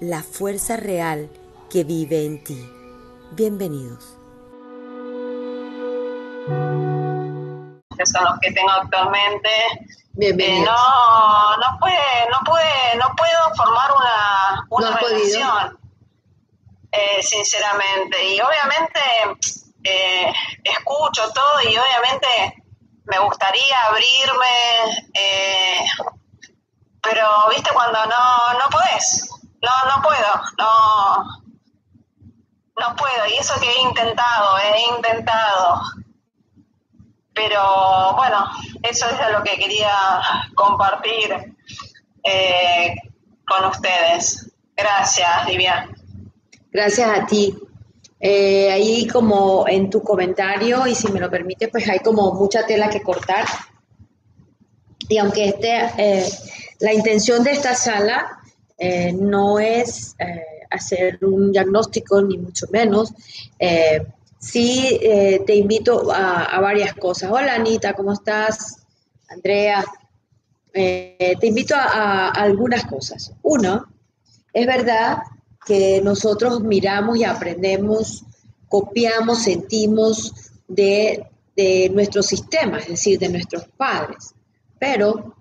la fuerza real que vive en ti. Bienvenidos. Son los que tengo actualmente. Bienvenidos. Eh, no, no puede, no puede, no puedo formar una, una relación. Eh, sinceramente. Y obviamente eh, escucho todo y obviamente me gustaría abrirme, eh, pero viste cuando no, no podés, no, no puedo, no, no puedo, y eso que he intentado, he intentado, pero bueno, eso es lo que quería compartir eh, con ustedes. Gracias, Livia. Gracias a ti. Eh, ahí como en tu comentario, y si me lo permite, pues hay como mucha tela que cortar. Y aunque este, eh, la intención de esta sala eh, no es hacer un diagnóstico, ni mucho menos, sí te invito a, varias cosas. Hola Anita, ¿cómo estás? Andrea, te invito a algunas cosas. Uno, es verdad que nosotros miramos y aprendemos, copiamos, sentimos de, nuestro sistema, es decir, de nuestros padres. Pero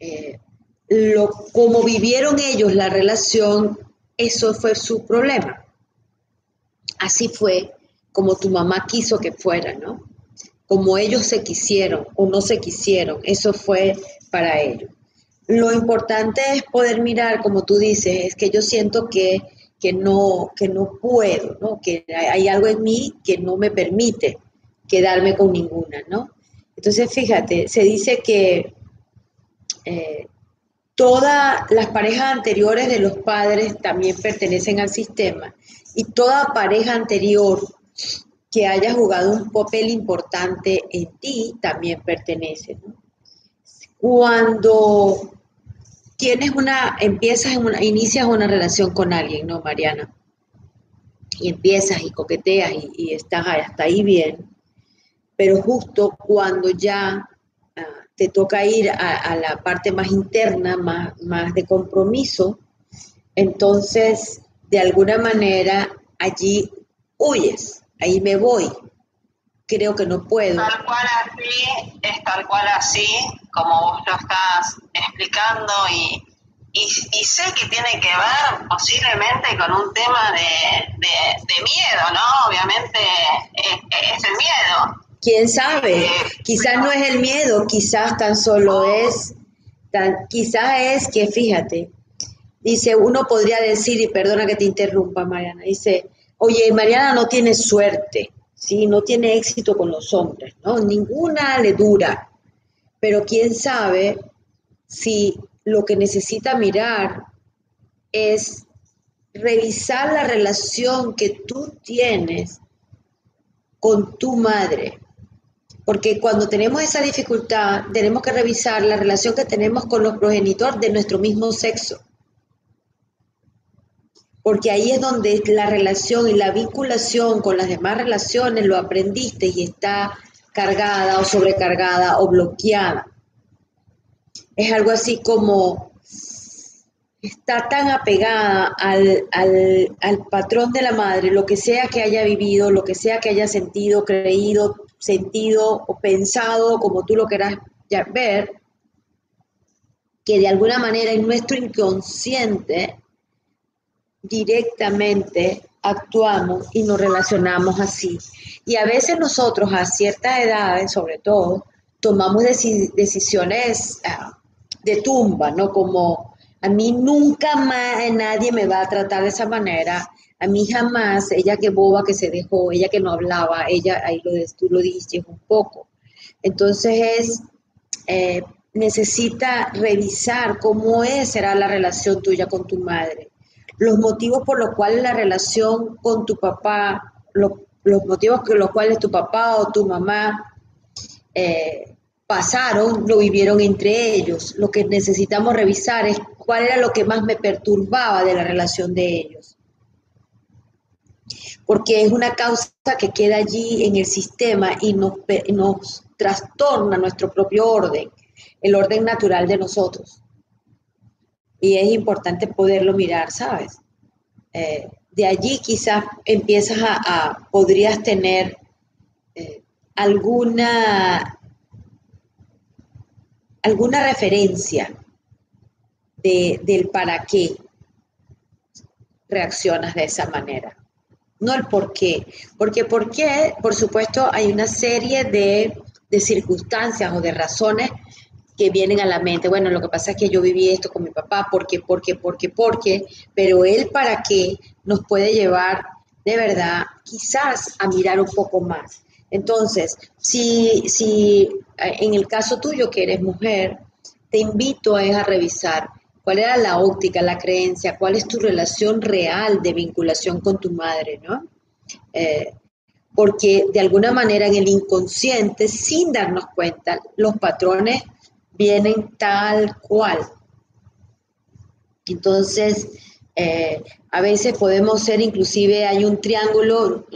eh, lo, como vivieron ellos la relación, eso fue su problema. Así fue como tu mamá quiso que fuera, ¿no? Como ellos se quisieron o no se quisieron, eso fue para ellos. Lo importante es poder mirar, como tú dices, es que yo siento que, no, que no puedo, ¿no? que hay algo en mí que no me permite quedarme con ninguna, ¿no? Entonces, fíjate, se dice que eh, todas las parejas anteriores de los padres también pertenecen al sistema y toda pareja anterior que haya jugado un papel importante en ti también pertenece. Cuando tienes una, empiezas, una, inicias una relación con alguien, ¿no, Mariana? Y empiezas y coqueteas y, estás hasta ahí bien, pero justo cuando ya te toca ir a, la parte más interna, más, más de compromiso, entonces de alguna manera allí huyes, ahí me voy, creo que no puedo. Tal cual así, es tal cual así, como vos lo estás explicando y, y, sé que tiene que ver posiblemente con un tema de, miedo, ¿no? Obviamente es, el miedo. ¿Quién sabe? Quizás no es el miedo, quizás tan solo es, tan, quizás es que, fíjate, dice, uno podría decir, y perdona que te interrumpa, Mariana, dice, oye, Mariana no tiene suerte ¿sí? No tiene éxito con los hombres, ¿no? Ninguna le dura. Pero quién sabe si lo que necesita mirar es revisar la relación que tú tienes con tu madre. Porque cuando tenemos esa dificultad, tenemos que revisar la relación que tenemos con los progenitores de nuestro mismo sexo porque ahí es donde la relación y la vinculación con las demás relaciones lo aprendiste y está cargada o sobrecargada o bloqueada. Es algo así como está tan apegada al, patrón de la madre, lo que sea que haya vivido, lo que sea que haya sentido, creído, sentido o pensado, como tú lo quieras ver, que de alguna manera en nuestro inconsciente directamente actuamos y nos relacionamos así. Y a veces nosotros a ciertas edades, sobre todo, tomamos decisiones ah, de tumba, ¿no? Como a mí nunca más nadie me va a tratar de esa manera, a mí jamás, ella que boba que se dejó, ella que no hablaba, ella, ahí lo, tú lo dijiste un poco. Entonces es, eh, necesita revisar cómo es, será la relación tuya con tu madre los motivos por los cuales la relación con tu papá, los motivos por los cuales tu papá o tu mamá eh, pasaron, lo vivieron entre ellos. Lo que necesitamos revisar es cuál era lo que más me perturbaba de la relación de ellos. Porque es una causa que queda allí en el sistema y nos, nos trastorna nuestro propio orden, el orden natural de nosotros. Y es importante poderlo mirar, ¿sabes? Eh, de allí quizás empiezas a, podrías tener eh, alguna, alguna referencia de, del para qué reaccionas de esa manera. No el por qué. Porque por qué, por supuesto, hay una serie de, de circunstancias o de razones que vienen a la mente. Bueno, lo que pasa es que yo viví esto con mi papá, porque, porque, porque, porque, pero él para qué nos puede llevar de verdad quizás a mirar un poco más. Entonces, si, si eh, en el caso tuyo que eres mujer, te invito a, a revisar cuál era la óptica, la creencia, cuál es tu relación real de vinculación con tu madre, ¿no? Eh, porque de alguna manera en el inconsciente, sin darnos cuenta, los patrones vienen tal cual. Entonces, eh, a veces podemos ser, inclusive hay un triángulo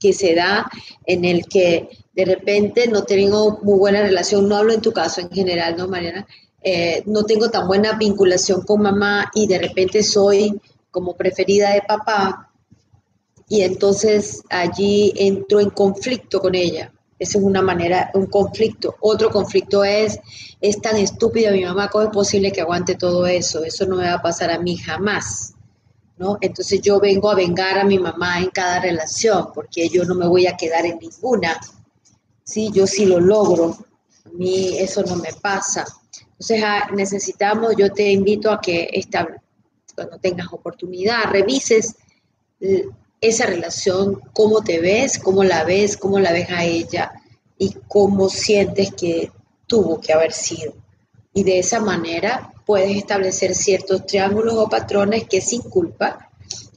que se da en el que de repente no tengo muy buena relación, no hablo en tu caso en general, ¿no, Mariana? Eh, no tengo tan buena vinculación con mamá y de repente soy como preferida de papá y entonces allí entro en conflicto con ella. Esa es una manera, un conflicto. Otro conflicto es, es tan estúpida mi mamá, ¿cómo es posible que aguante todo eso? Eso no me va a pasar a mí jamás. ¿no? Entonces yo vengo a vengar a mi mamá en cada relación, porque yo no me voy a quedar en ninguna. Sí, yo sí lo logro. A mí eso no me pasa. Entonces ah, necesitamos, yo te invito a que esta, cuando tengas oportunidad, revises esa relación, cómo te ves, cómo la ves, cómo la ves a ella y cómo sientes que tuvo que haber sido. Y de esa manera puedes establecer ciertos triángulos o patrones que sin culpa,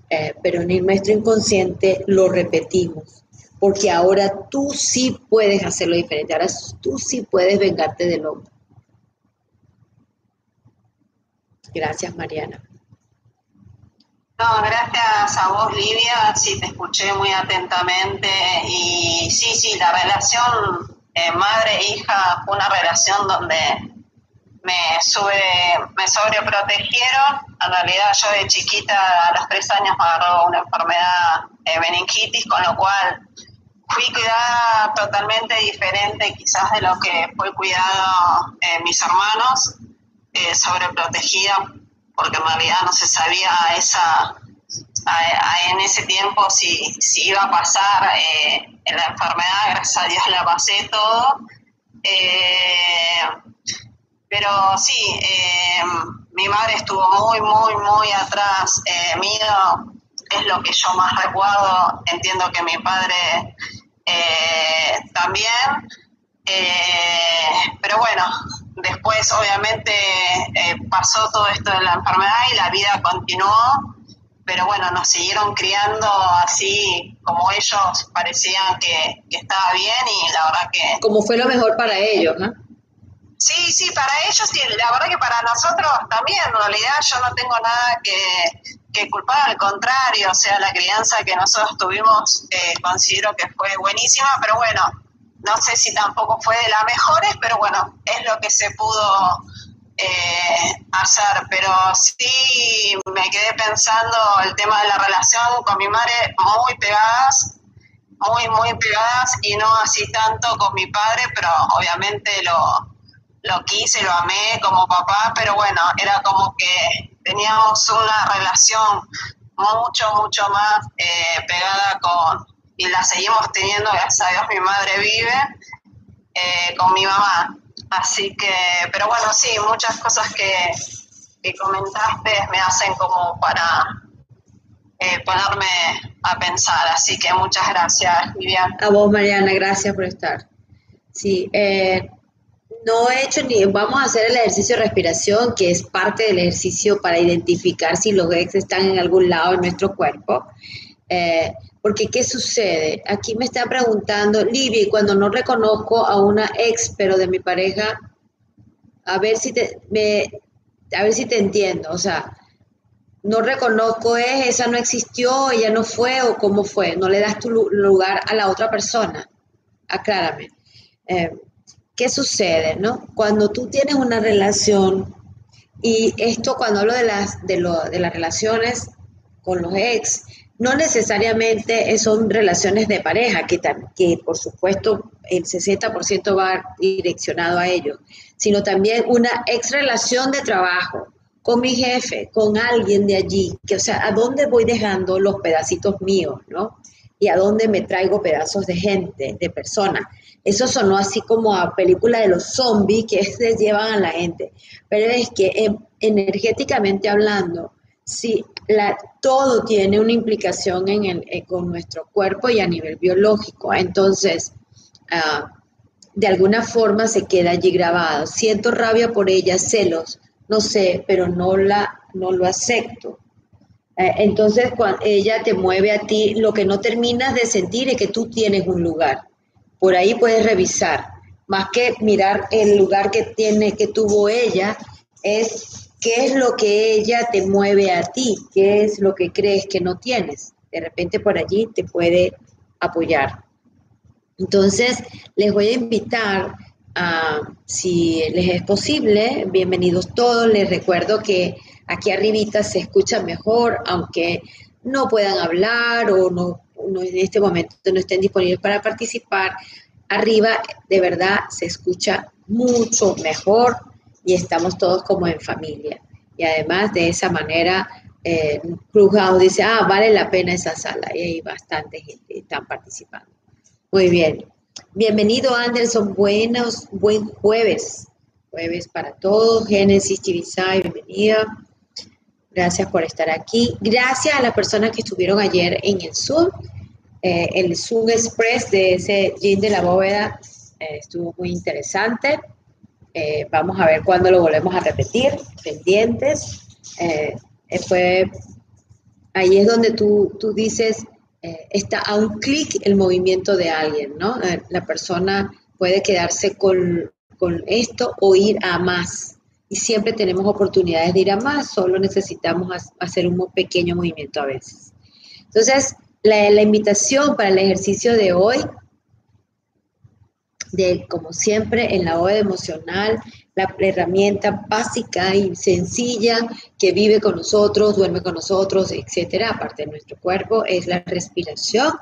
eh, pero en nuestro inconsciente lo repetimos. Porque ahora tú sí puedes hacerlo diferente, ahora tú sí puedes vengarte del hombre. Gracias, Mariana. No, gracias a vos, Livia. Sí, te escuché muy atentamente. Y sí, sí, la relación eh, madre-hija fue una relación donde me, sube, me sobreprotegieron. En realidad, yo de chiquita, a los tres años, me agarró una enfermedad de meningitis, con lo cual fui cuidada totalmente diferente, quizás de lo que fue cuidado eh, mis hermanos, eh, sobreprotegida porque en realidad no se sabía esa, en ese tiempo si, si iba a pasar eh, la enfermedad, gracias a Dios la pasé todo. Eh, pero sí, eh, mi madre estuvo muy, muy, muy atrás mío, es lo que yo más recuerdo, entiendo que mi padre también, pero bueno, Después, obviamente, eh, pasó todo esto de la enfermedad y la vida continuó, pero bueno, nos siguieron criando así como ellos parecían que, estaba bien y la verdad que... Como fue lo mejor para ellos, ¿no? Sí, sí, para ellos y la verdad que para nosotros también, en realidad yo no tengo nada que, que culpar, al contrario, o sea, la crianza que nosotros tuvimos eh, considero que fue buenísima, pero bueno, no sé si tampoco fue de las mejores, pero bueno, es lo que se pudo eh, hacer. Pero sí me quedé pensando el tema de la relación con mi madre muy pegadas, muy, muy pegadas y no así tanto con mi padre, pero obviamente lo, lo quise, lo amé como papá, pero bueno, era como que teníamos una relación mucho, mucho más eh, pegada con, y la seguimos teniendo, gracias a Dios mi madre vive eh, con mi mamá. Así que, pero bueno, sí, muchas cosas que, comentaste me hacen como para eh, ponerme a pensar. Así que muchas gracias, Vivian. A vos, Mariana, gracias por estar. Sí, eh, no he hecho ni, vamos a hacer el ejercicio de respiración, que es parte del ejercicio para identificar si los ex están en algún lado de nuestro cuerpo. Eh, porque, ¿qué sucede? Aquí me está preguntando, Libby, cuando no reconozco a una ex, pero de mi pareja, a ver si te, me, a ver si te entiendo. O sea, no reconozco es, esa no existió, ella no fue o cómo fue. No le das tu lugar a la otra persona. Aclárame. Eh, ¿Qué sucede, no? Cuando tú tienes una relación, y esto cuando hablo de las, de, lo, de las relaciones con los ex, no necesariamente son relaciones de pareja, que, que por supuesto el 60% va direccionado a ellos, sino también una ex relación de trabajo con mi jefe, con alguien de allí, que o sea, ¿a dónde voy dejando los pedacitos míos, no? Y a dónde me traigo pedazos de gente, de personas. Eso sonó así como a película de los zombies que se llevan a la gente. Pero es que em, energéticamente hablando, sí, la, todo tiene una implicación en el, eh, con nuestro cuerpo y a nivel biológico. Entonces, ah, de alguna forma se queda allí grabado. Siento rabia por ella, celos, no sé, pero no, la, no lo acepto. Eh, entonces, cuando ella te mueve a ti, lo que no terminas de sentir es que tú tienes un lugar. Por ahí puedes revisar. Más que mirar el lugar que tiene, que tuvo ella, es qué es lo que ella te mueve a ti, qué es lo que crees que no tienes. De repente por allí te puede apoyar. Entonces, les voy a invitar a, si les es posible, bienvenidos todos. Les recuerdo que aquí arribita se escucha mejor, aunque no puedan hablar o no, en este momento no estén disponibles para participar. Arriba de verdad se escucha mucho mejor y estamos todos como en familia. Y además de esa manera, eh, Clubhouse dice, ah, vale la pena esa sala y hay bastante gente que están participando. Muy bien. Bienvenido Anderson, buenos, buen jueves. Jueves para todos. Génesis Chivisay, bienvenida. Gracias por estar aquí. Gracias a las personas que estuvieron ayer en el Zoom. Eh, el Zoom Express de ese Gin de la Bóveda eh, estuvo muy interesante. Eh, vamos a ver cuándo lo volvemos a repetir, pendientes. Eh, fue, ahí es donde tú, tú dices, eh, está a un clic el movimiento de alguien, ¿no? la persona puede quedarse con, con esto o ir a más. Y siempre tenemos oportunidades de ir a más, solo necesitamos hacer un pequeño movimiento a veces. Entonces, la, la invitación para el ejercicio de hoy de, como siempre, en la OED emocional, la herramienta básica y sencilla que vive con nosotros, duerme con nosotros, etcétera, aparte de nuestro cuerpo, es la respiración.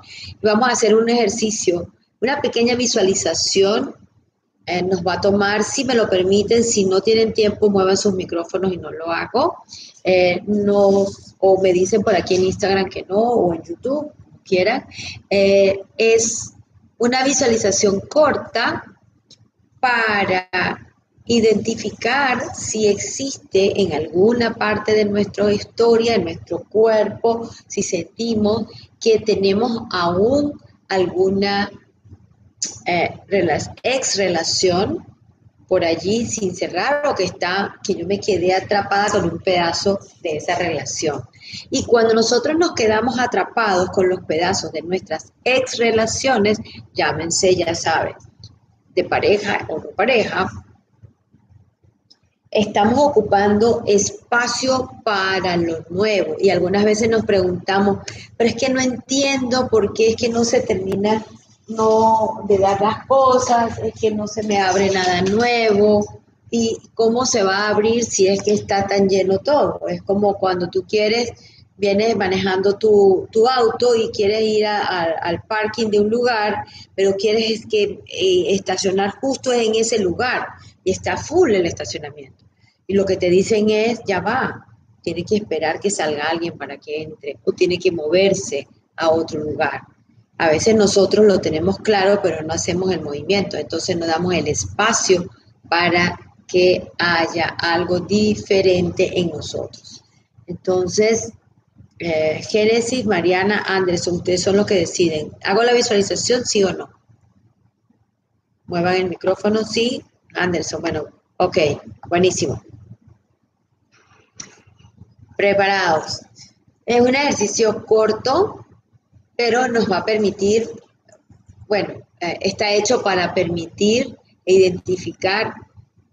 vamos a hacer un ejercicio, una pequeña visualización. Eh, nos va a tomar, si me lo permiten, si no tienen tiempo, muevan sus micrófonos y no lo hago. Eh, o me dicen por aquí en Instagram que no, o en YouTube, quieran. Eh, es una visualización corta para identificar si existe en alguna parte de nuestra historia, en nuestro cuerpo, si sentimos que tenemos aún alguna eh, ex relación por allí sin cerrar o que está, que yo me quedé atrapada con un pedazo de esa relación. Y cuando nosotros nos quedamos atrapados con los pedazos de nuestras ex relaciones, llámense, ya saben, de pareja o no pareja, estamos ocupando espacio para lo nuevo. Y algunas veces nos preguntamos, pero es que no entiendo por qué es que no se termina no de dar las cosas, es que no se me abre nada nuevo, y cómo se va a abrir si es que está tan lleno todo. Es como cuando tú quieres, vienes manejando tu, auto y quieres ir al parking de un lugar, pero quieres que eh, estacionar justo en ese lugar y está full el estacionamiento. Y lo que te dicen es, ya va, tiene que esperar que salga alguien para que entre o tiene que moverse a otro lugar. A veces nosotros lo tenemos claro, pero no hacemos el movimiento, entonces no damos el espacio para que haya algo diferente en nosotros. Entonces, eh, Génesis, Mariana, Anderson, ustedes son los que deciden. ¿Hago la visualización, sí o no? Muevan el micrófono, sí. Anderson, bueno, ok, buenísimo. Preparados. Es un ejercicio corto, pero nos va a permitir, bueno, eh, está hecho para permitir identificar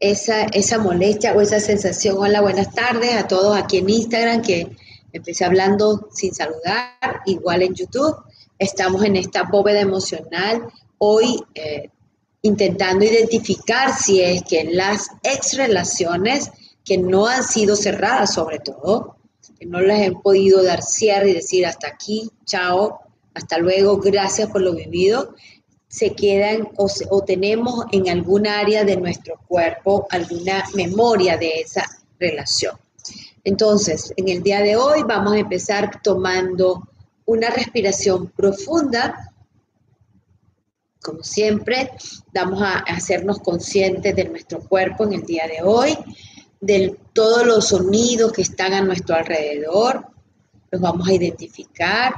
esa, esa molestia o esa sensación. Hola, buenas tardes a todos aquí en Instagram, que empecé hablando sin saludar, igual en YouTube. Estamos en esta bóveda emocional hoy eh, intentando identificar si es que las ex relaciones que no han sido cerradas sobre todo, que no les han podido dar cierre y decir hasta aquí, chao, hasta luego, gracias por lo vivido, se quedan o, o tenemos en algún área de nuestro cuerpo alguna memoria de esa relación. Entonces, en el día de hoy vamos a empezar tomando una respiración profunda. Como siempre, vamos a hacernos conscientes de nuestro cuerpo en el día de hoy, de todos los sonidos que están a nuestro alrededor. Los vamos a identificar.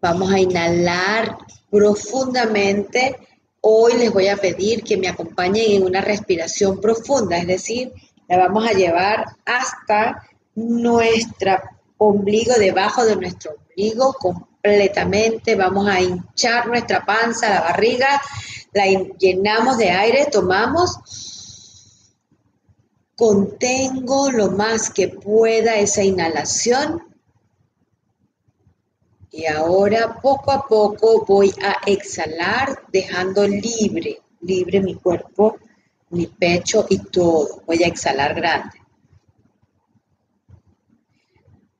Vamos a inhalar profundamente. Hoy les voy a pedir que me acompañen en una respiración profunda, es decir, la vamos a llevar hasta nuestro ombligo, debajo de nuestro ombligo completamente. Vamos a hinchar nuestra panza, la barriga, la llenamos de aire, tomamos. Contengo lo más que pueda esa inhalación. Y ahora poco a poco voy a exhalar dejando libre, libre mi cuerpo mi pecho y todo. Voy a exhalar grande.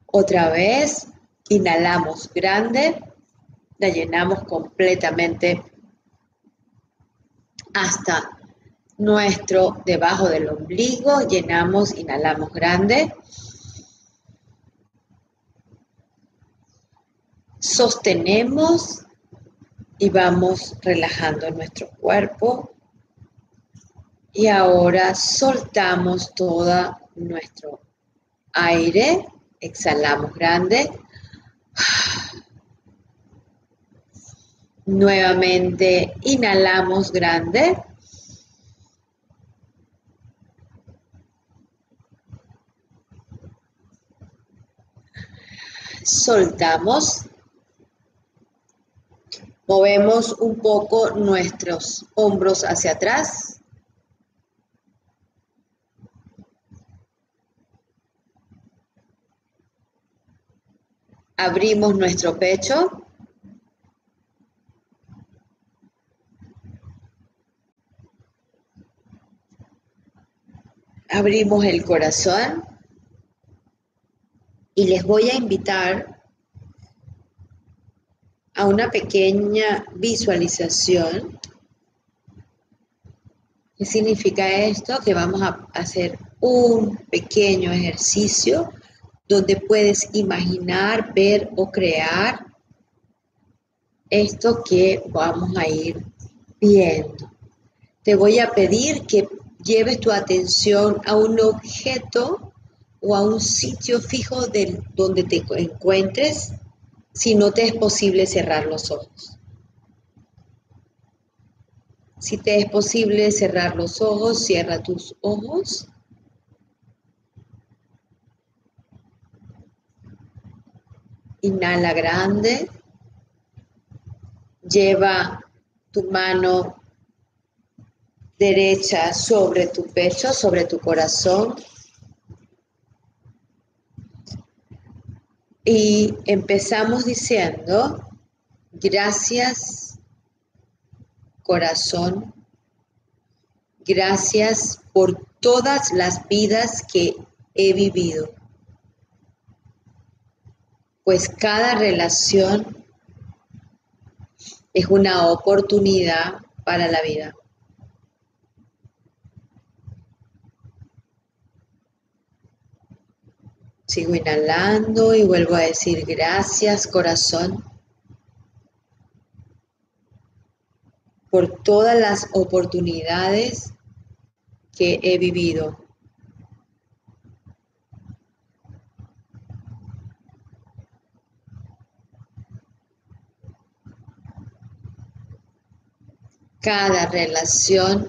Otra vez, inhalamos grande, la llenamos completamente hasta nuestro debajo del ombligo, llenamos, inhalamos grande. Sostenemos y vamos relajando nuestro cuerpo y ahora soltamos todo nuestro aire, exhalamos grande. Nuevamente inhalamos grande. Soltamos. Movemos un poco nuestros hombros hacia atrás. abrimos nuestro pecho. Abrimos el corazón y les voy a invitar a una pequeña visualización. ¿Qué significa esto? Que vamos a hacer un pequeño ejercicio donde puedes imaginar, ver o crear esto que vamos a ir viendo. Te voy a pedir que lleves tu atención a un objeto o a un sitio fijo de donde te encuentres si no te es posible cerrar los ojos. Si te es posible cerrar los ojos, cierra tus ojos Inhala grande. Lleva tu mano derecha sobre tu pecho, sobre tu corazón. Y empezamos diciendo, gracias corazón, gracias por todas las vidas que he vivido pues cada relación es una oportunidad para la vida. Sigo inhalando y vuelvo a decir gracias corazón por todas las oportunidades que he vivido cada relación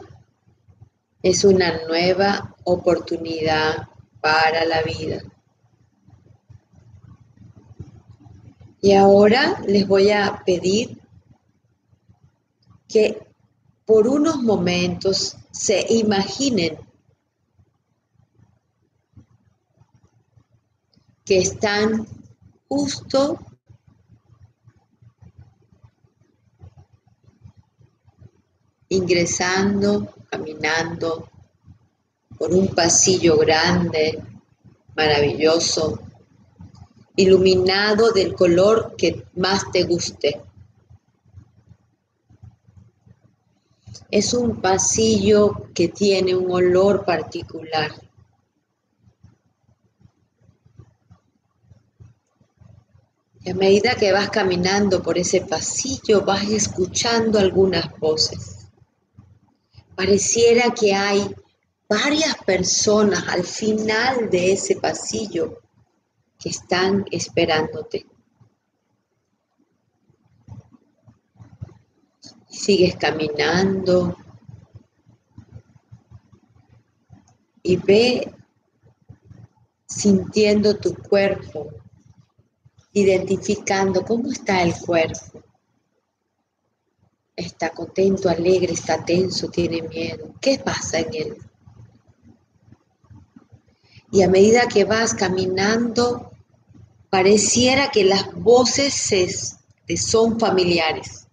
Es una nueva oportunidad para la vida. Y ahora les voy a pedir que por unos momentos se imaginen que están justo ingresando, caminando por un pasillo grande, maravilloso, iluminado del color que más te guste. Es un pasillo que tiene un olor particular. Y a medida que vas caminando por ese pasillo, vas escuchando algunas voces. Pareciera que hay varias personas al final de ese pasillo que están esperándote. Sigues caminando y ve sintiendo tu cuerpo, identificando cómo está el cuerpo. Está contento, alegre, está tenso, tiene miedo. ¿Qué pasa en él? Y a medida que vas caminando, pareciera que las voces te son familiares.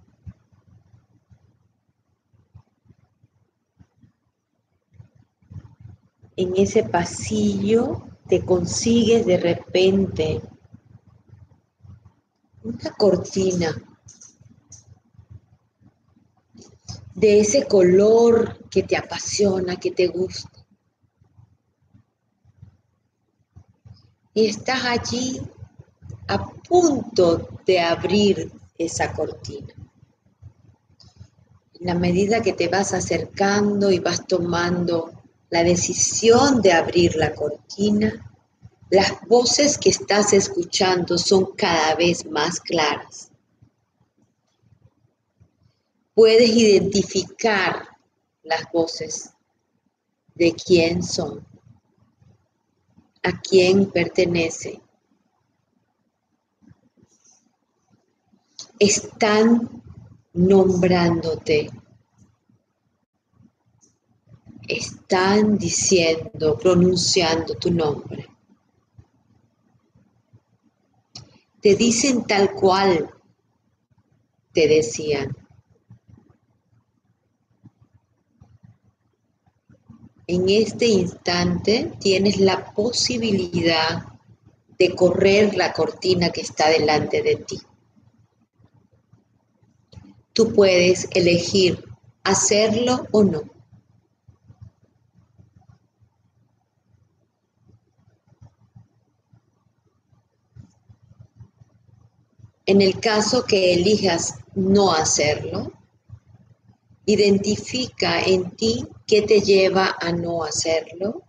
En ese pasillo te consigues de repente una cortina de ese color que te apasiona, que te gusta. Y estás allí a punto de abrir esa cortina. En la medida que te vas acercando y vas tomando la decisión de abrir la cortina, las voces que estás escuchando son cada vez más claras. Puedes identificar las voces de quién son, a quién pertenece están nombrándote. Están diciendo, pronunciando tu nombre. Te dicen tal cual te decían. En este instante tienes la posibilidad de correr la cortina que está delante de ti tú puedes elegir hacerlo o no. En el caso que elijas no hacerlo, identifica en ti qué te lleva a no hacerlo,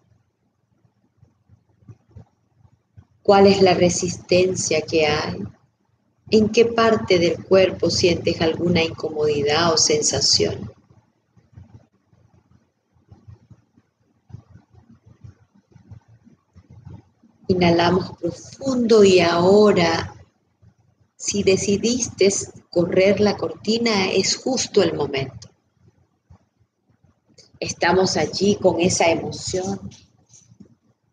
cuál es la resistencia que hay, ¿En qué parte del cuerpo sientes alguna incomodidad o sensación? Inhalamos profundo y ahora, si decidiste correr la cortina, es justo el momento. Estamos allí con esa emoción,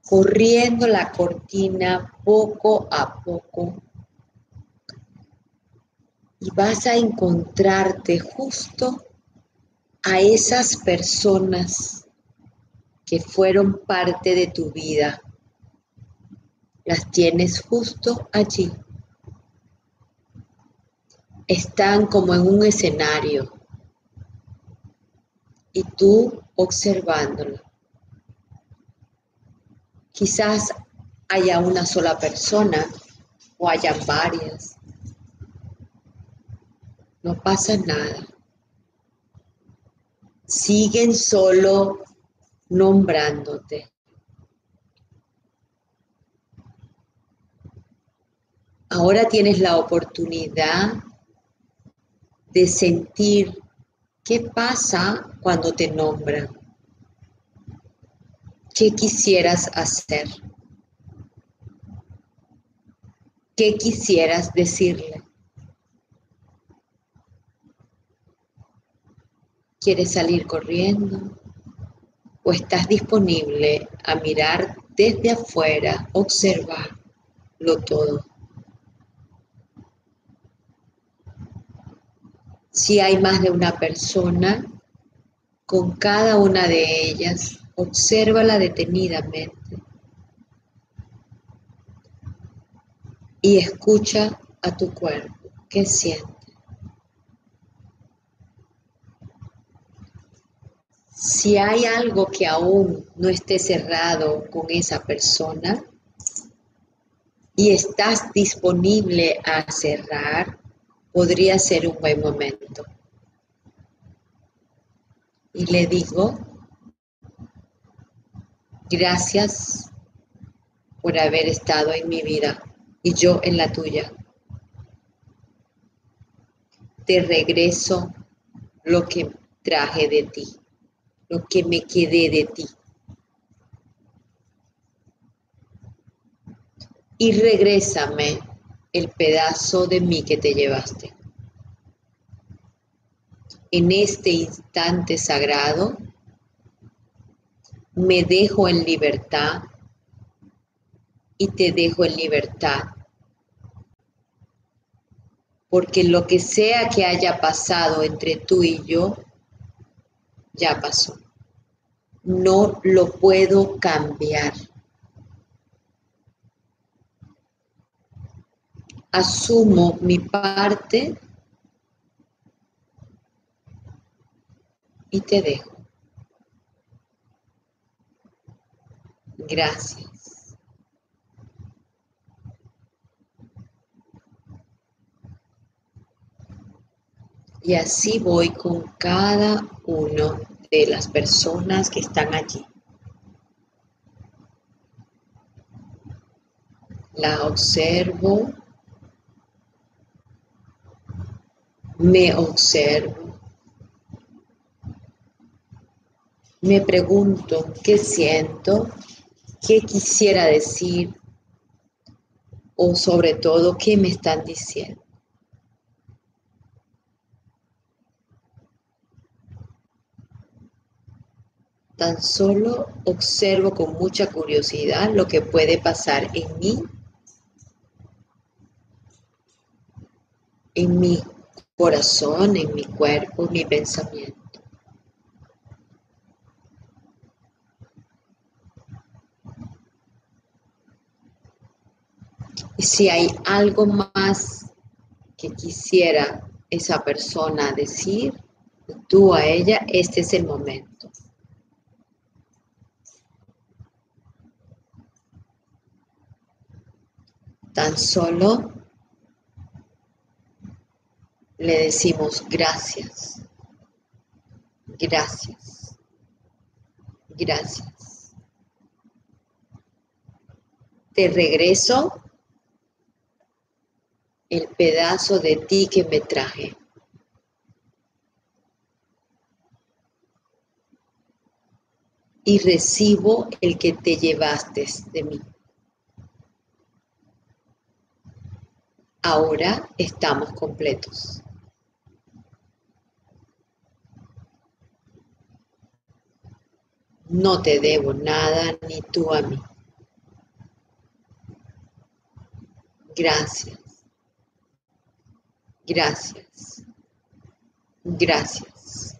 corriendo la cortina poco a poco y vas a encontrarte justo a esas personas que fueron parte de tu vida. Las tienes justo allí. Están como en un escenario y tú observándolo. Quizás haya una sola persona o haya varias no pasa nada. Siguen solo nombrándote. Ahora tienes la oportunidad de sentir qué pasa cuando te nombran. ¿Qué quisieras hacer? ¿Qué quisieras decirle? ¿Quieres salir corriendo? ¿O estás disponible a mirar desde afuera, observarlo todo? Si hay más de una persona, con cada una de ellas, obsérvala detenidamente y escucha a tu cuerpo. ¿Qué siente? Si hay algo que aún no esté cerrado con esa persona y estás disponible a cerrar, podría ser un buen momento. Y le digo, gracias por haber estado en mi vida y yo en la tuya. Te regreso lo que traje de ti, lo que me quedé de ti. Y regrésame el pedazo de mí que te llevaste. En este instante sagrado, me dejo en libertad y te dejo en libertad. Porque lo que sea que haya pasado entre tú y yo, ya pasó. No lo puedo cambiar. asumo mi parte y te dejo. Gracias. Y así voy con cada uno de las personas que están allí. La observo me observo, me pregunto qué siento, qué quisiera decir o sobre todo qué me están diciendo. Tan solo observo con mucha curiosidad lo que puede pasar en mí, en mi corazón, en mi cuerpo, en mi pensamiento. Si hay algo más que quisiera esa persona decir, tú a ella, este es el momento. Tan solo le decimos gracias, gracias, gracias. Te regreso el pedazo de ti que me traje. Y recibo el que te llevaste de mí. Ahora estamos completos. No te debo nada ni tú a mí. Gracias. Gracias. Gracias.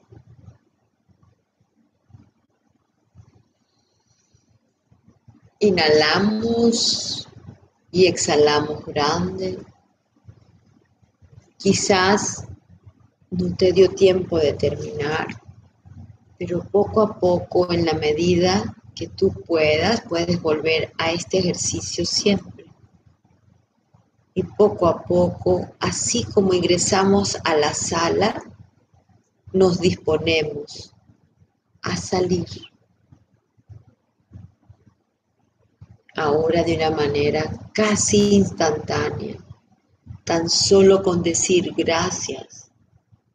Inhalamos y exhalamos grande. Quizás no te dio tiempo de terminar pero poco a poco, en la medida que tú puedas, puedes volver a este ejercicio siempre. Y poco a poco, así como ingresamos a la sala, nos disponemos a salir. Ahora de una manera casi instantánea, tan solo con decir gracias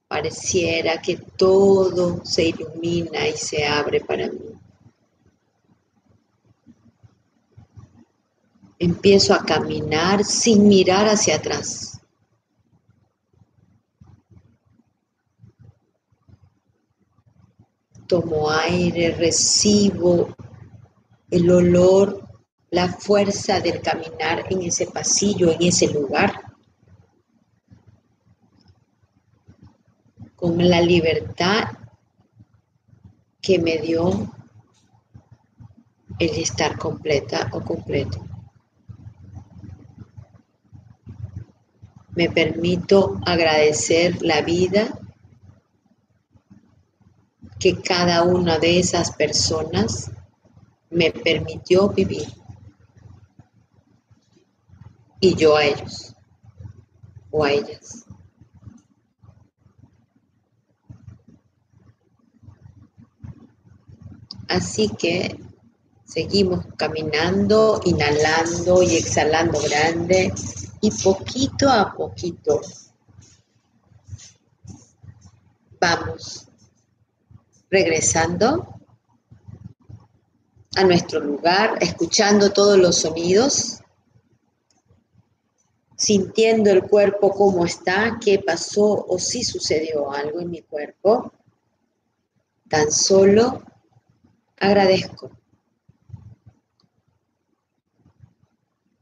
Pareciera que todo se ilumina y se abre para mí. empiezo a caminar sin mirar hacia atrás. Tomo aire, recibo el olor, la fuerza del caminar en ese pasillo, en ese lugar. Con la libertad que me dio el estar completa o completo. Me permito agradecer la vida que cada una de esas personas me permitió vivir. Y yo a ellos o a ellas. Así que seguimos caminando, inhalando y exhalando grande y poquito a poquito vamos regresando a nuestro lugar, escuchando todos los sonidos, sintiendo el cuerpo cómo está, qué pasó o si sucedió algo en mi cuerpo. Tan solo agradezco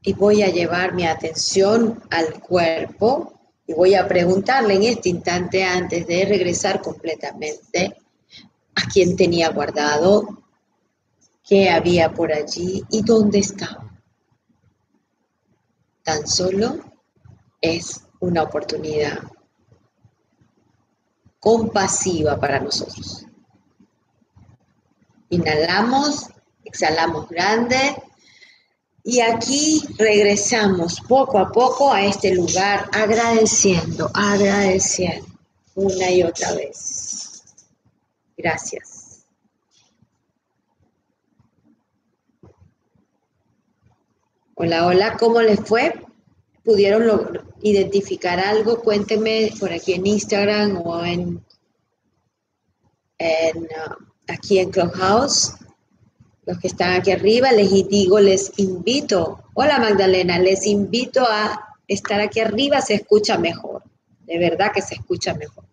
y voy a llevar mi atención al cuerpo y voy a preguntarle en este instante antes de regresar completamente a quién tenía guardado, qué había por allí y dónde estaba. Tan solo es una oportunidad compasiva para nosotros. Inhalamos, exhalamos grande y aquí regresamos poco a poco a este lugar agradeciendo, agradeciendo una y otra vez. Gracias. Hola, hola, ¿cómo les fue? ¿Pudieron identificar algo? Cuéntenme por aquí en Instagram o en, en uh, aquí en Clubhouse los que están aquí arriba, les digo, les invito, hola Magdalena, les invito a estar aquí arriba, se escucha mejor, de verdad que se escucha mejor.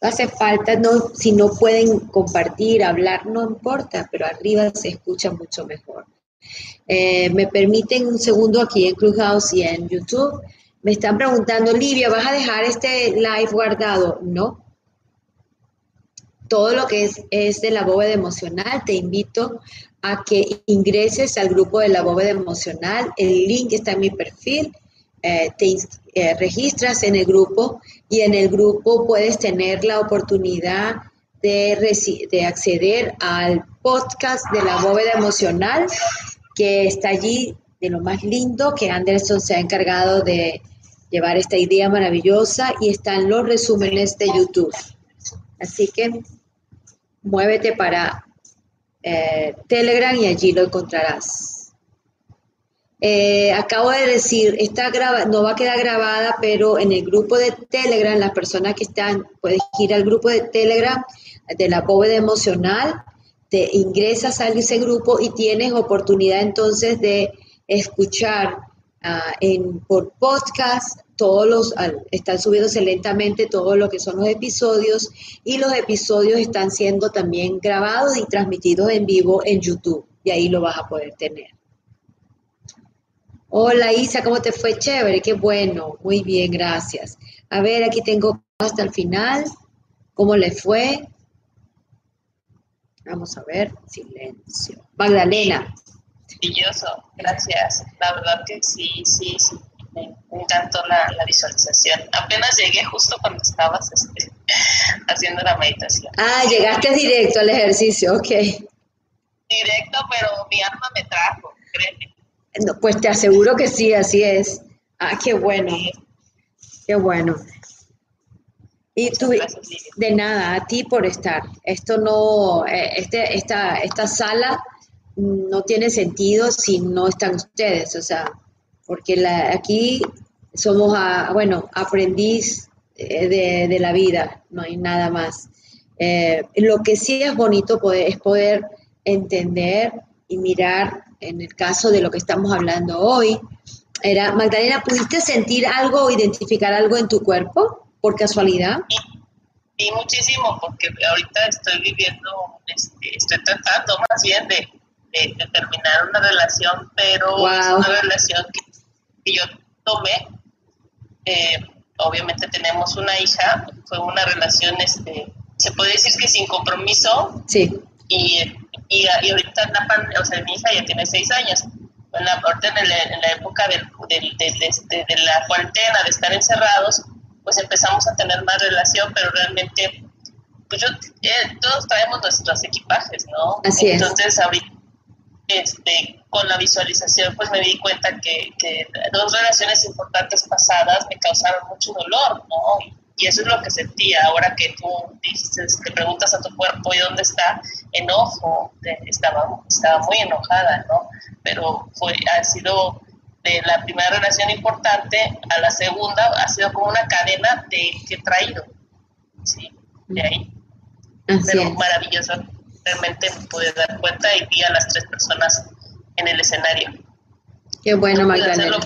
No hace falta, no, si no pueden compartir, hablar, no importa, pero arriba se escucha mucho mejor. Eh, me permiten un segundo aquí en Clubhouse y en YouTube. Me están preguntando, Livia, ¿vas a dejar este live guardado? No, todo lo que es, es de la bóveda emocional, te invito a que ingreses al grupo de la bóveda emocional. El link está en mi perfil. Eh, te eh, registras en el grupo y en el grupo puedes tener la oportunidad de, de acceder al podcast de la bóveda emocional que está allí de lo más lindo que Anderson se ha encargado de llevar esta idea maravillosa y están los resúmenes de YouTube. Así que muévete para eh, Telegram y allí lo encontrarás. Eh, acabo de decir, esta graba, no va a quedar grabada, pero en el grupo de Telegram, las personas que están, puedes ir al grupo de Telegram de la bóveda emocional, te ingresas a ese grupo y tienes oportunidad entonces de escuchar ah, en, por podcast todos los, están subiéndose lentamente todo lo que son los episodios y los episodios están siendo también grabados y transmitidos en vivo en YouTube y ahí lo vas a poder tener. Hola Isa, ¿cómo te fue? Chévere, qué bueno, muy bien, gracias. A ver, aquí tengo hasta el final, ¿cómo le fue? Vamos a ver, silencio. Magdalena. Maravilloso, gracias. La verdad que sí, sí, sí me, encantó la, visualización. Apenas llegué justo cuando estabas este, haciendo la meditación. Ah, llegaste directo al ejercicio, ok. Directo, pero mi alma me trajo, créeme. No, pues te aseguro que sí, así es. Ah, qué bueno. Qué bueno. Y tú, de nada, a ti por estar. Esto no, eh, este, esta, esta sala no tiene sentido si no están ustedes. O sea, porque la, aquí somos, a, bueno, aprendiz eh, de, la vida, no hay nada más. Eh, lo que sí es bonito poder, es poder entender y mirar, en el caso de lo que estamos hablando hoy, era, Magdalena, ¿pudiste sentir algo o identificar algo en tu cuerpo por casualidad? Sí, muchísimo, porque ahorita estoy viviendo, este, estoy tratando más bien de, terminar una relación, pero es una relación que, yo tomé. Eh, obviamente tenemos una hija, fue una relación, este, se puede decir que sin compromiso. Sí. Y, y, ahorita la o sea, mi hija ya tiene seis años. En la, en la, en la época del, del, de, de la cuarentena, de estar encerrados, pues empezamos a tener más relación, pero realmente, pues yo, eh, todos traemos nuestros equipajes, ¿no? Así Entonces, ahorita, este, con la visualización, pues me di cuenta que, que dos relaciones importantes pasadas me causaron mucho dolor, ¿no? Y, eso es lo que sentía ahora que tú dijiste, te preguntas a tu cuerpo y dónde está, enojo, estaba, estaba muy enojada, ¿no? Pero fue, ha sido de la primera relación importante a la segunda ha sido como una cadena de que he traído, ¿sí? De ahí. Pero maravilloso, realmente me pude dar cuenta y vi a las tres personas en el escenario. Qué bueno, Magdalena.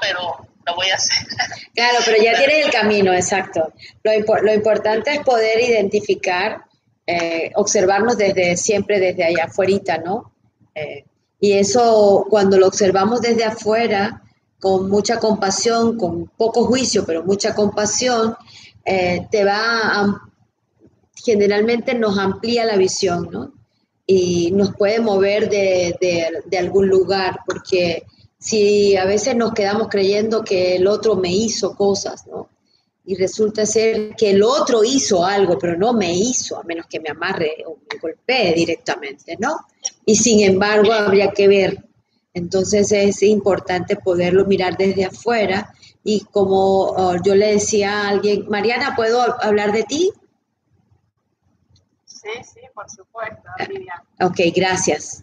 pero lo voy a hacer. Claro, pero ya tienes el camino, exacto. Lo, lo importante es poder identificar, eh, observarnos desde siempre desde allá afuera, ¿no? Eh, y eso cuando lo observamos desde afuera, con mucha compasión, con poco juicio, pero mucha compasión, eh, te va a, generalmente nos amplía la visión, ¿no? Y nos puede mover de, de, algún lugar, porque si a veces nos quedamos creyendo que el otro me hizo cosas, ¿no? y resulta ser que el otro hizo algo, pero no me hizo, a menos que me amarre o me golpee directamente, ¿no? Y sin embargo habría que ver. Entonces es importante poderlo mirar desde afuera y como oh, yo le decía a alguien, Mariana, ¿puedo hablar de ti? Sí, sí, por supuesto, Ok, gracias.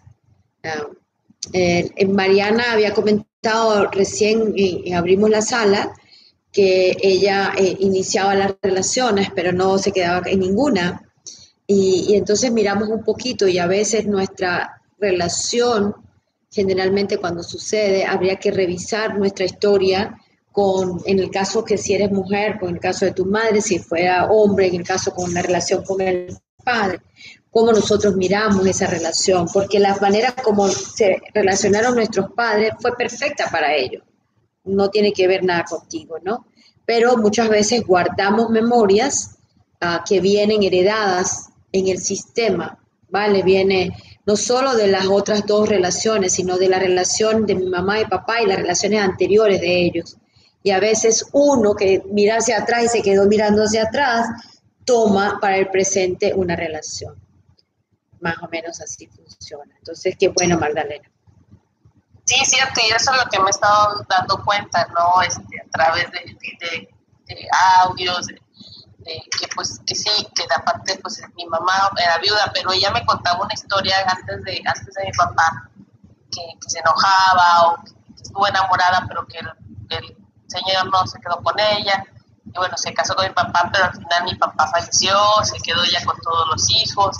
Ah, eh, Mariana había comentado recién, y abrimos la sala, que ella eh, iniciaba las relaciones, pero no se quedaba en ninguna. Y, entonces miramos un poquito y a veces nuestra relación, generalmente cuando sucede, habría que revisar nuestra historia con, en el caso que si eres mujer, con el caso de tu madre, si fuera hombre, en el caso con la relación con el padre, cómo nosotros miramos esa relación, porque la manera como se relacionaron nuestros padres fue perfecta para ellos no tiene que ver nada contigo, ¿no? Pero muchas veces guardamos memorias ah, que vienen heredadas en el sistema, ¿vale? Viene no solo de las otras dos relaciones, sino de la relación de mi mamá y papá y las relaciones anteriores de ellos. Y a veces uno que mira hacia atrás y se quedó mirando hacia atrás, toma para el presente una relación. Más o menos así funciona. Entonces, qué bueno, Magdalena. Sí, cierto, y eso es lo que me he estado dando cuenta, ¿no? Este, a través de, audios, de, que pues que sí, que aparte pues mi mamá era viuda, pero ella me contaba una historia antes de, antes de mi papá, que, se enojaba o que, estuvo enamorada, pero que el, señor no se quedó con ella. Y bueno, se casó con mi papá, pero al final mi papá falleció, se quedó ella con todos los hijos.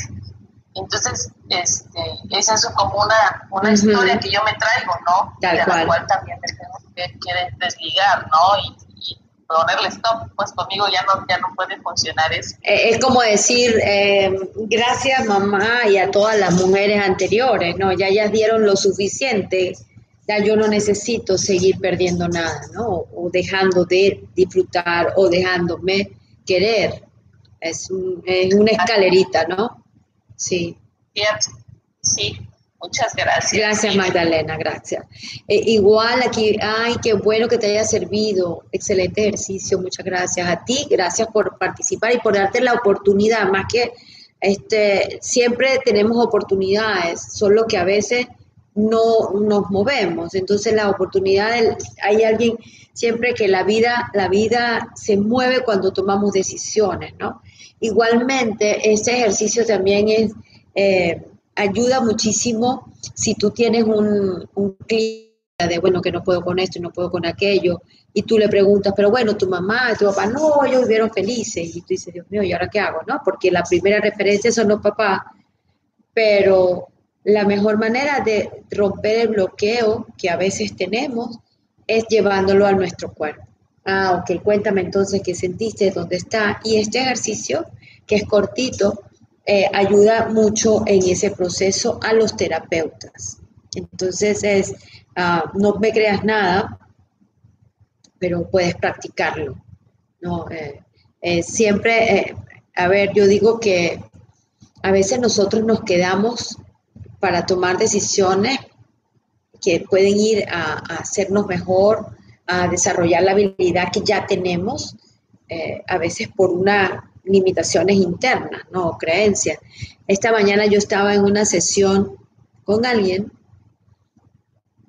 Entonces, este, esa es como una, una historia que yo me traigo, ¿no? Tal de la cual también me tengo que, desligar, ¿no? Y, ponerle stop, pues conmigo ya no, ya no puede funcionar eso. Eh, es como decir, eh, gracias mamá y a todas las mujeres anteriores, ¿no? Ya ellas dieron lo suficiente, ya yo no necesito seguir perdiendo nada, ¿no? O dejando de disfrutar o dejándome querer. Es, es una escalerita, ¿no? Sí. Sí, muchas gracias. Gracias, Magdalena, gracias. Eh, igual aquí, ay, qué bueno que te haya servido. Excelente ejercicio, muchas gracias a ti, gracias por participar y por darte la oportunidad, más que este, siempre tenemos oportunidades, solo que a veces no nos movemos. Entonces la oportunidad, hay alguien siempre que la vida, la vida se mueve cuando tomamos decisiones, ¿no? Igualmente, este ejercicio también es, eh, ayuda muchísimo si tú tienes un, un de, bueno, que no puedo con esto y no puedo con aquello, y tú le preguntas, pero bueno, tu mamá, tu papá, no, ellos vivieron felices, y tú dices, Dios mío, ¿y ahora qué hago? no Porque la primera referencia son los papás, pero la mejor manera de romper el bloqueo que a veces tenemos es llevándolo a nuestro cuerpo. Ah, ok, cuéntame entonces qué sentiste, dónde está. Y este ejercicio, que es cortito, eh, ayuda mucho en ese proceso a los terapeutas. Entonces es, ah, no me creas nada, pero puedes practicarlo. ¿no? Eh, eh, siempre, a ver, yo digo que a veces nosotros nos quedamos para tomar decisiones que pueden ir a, hacernos mejor, a desarrollar la habilidad que ya tenemos, eh, a veces por unas limitaciones internas, ¿no? Creencias. Esta mañana yo estaba en una sesión con alguien,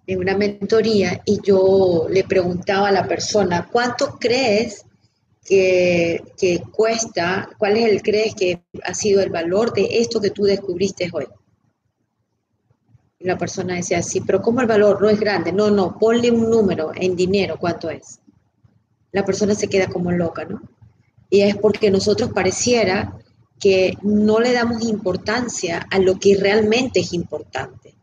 en una mentoría, y yo le preguntaba a la persona, ¿cuánto crees que, que cuesta, cuál es el crees que ha sido el valor de esto que tú descubriste hoy? La persona decía, sí, pero ¿cómo el valor no es grande? No, no, ponle un número en dinero, ¿cuánto es? La persona se queda como loca, ¿no? Y es porque nosotros pareciera que no le damos importancia a lo que realmente es importante,